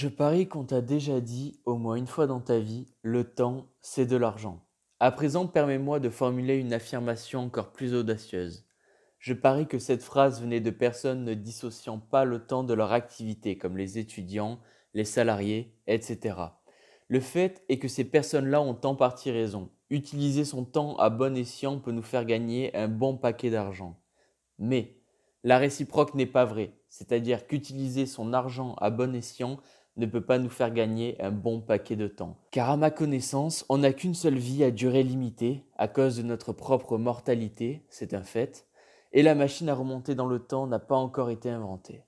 Je parie qu'on t'a déjà dit, au moins une fois dans ta vie, le temps, c'est de l'argent. À présent, permets-moi de formuler une affirmation encore plus audacieuse. Je parie que cette phrase venait de personnes ne dissociant pas le temps de leur activité, comme les étudiants, les salariés, etc. Le fait est que ces personnes-là ont en partie raison. Utiliser son temps à bon escient peut nous faire gagner un bon paquet d'argent. Mais la réciproque n'est pas vraie, c'est-à-dire qu'utiliser son argent à bon escient ne peut pas nous faire gagner un bon paquet de temps. Car à ma connaissance, on n'a qu'une seule vie à durée limitée, à cause de notre propre mortalité, c'est un fait, et la machine à remonter dans le temps n'a pas encore été inventée.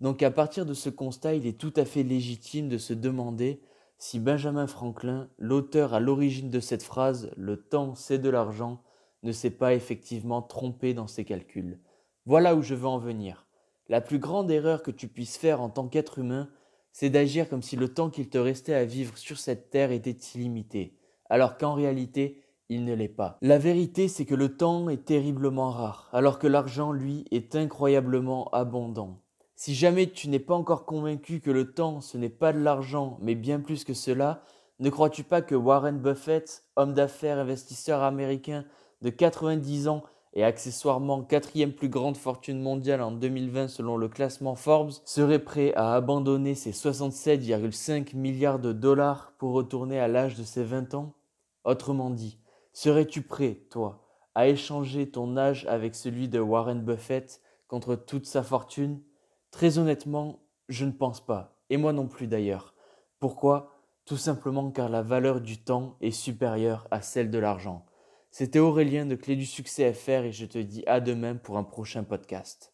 Donc à partir de ce constat, il est tout à fait légitime de se demander si Benjamin Franklin, l'auteur à l'origine de cette phrase ⁇ Le temps, c'est de l'argent ⁇ ne s'est pas effectivement trompé dans ses calculs. Voilà où je veux en venir. La plus grande erreur que tu puisses faire en tant qu'être humain, c'est d'agir comme si le temps qu'il te restait à vivre sur cette terre était illimité, alors qu'en réalité, il ne l'est pas. La vérité, c'est que le temps est terriblement rare, alors que l'argent, lui, est incroyablement abondant. Si jamais tu n'es pas encore convaincu que le temps, ce n'est pas de l'argent, mais bien plus que cela, ne crois-tu pas que Warren Buffett, homme d'affaires investisseur américain de 90 ans, et accessoirement quatrième plus grande fortune mondiale en 2020 selon le classement Forbes, serait prêt à abandonner ses 67,5 milliards de dollars pour retourner à l'âge de ses 20 ans? Autrement dit, serais-tu prêt, toi, à échanger ton âge avec celui de Warren Buffett contre toute sa fortune? Très honnêtement, je ne pense pas, et moi non plus d'ailleurs. Pourquoi? Tout simplement car la valeur du temps est supérieure à celle de l'argent. C'était Aurélien de Clé du Succès FR et je te dis à demain pour un prochain podcast.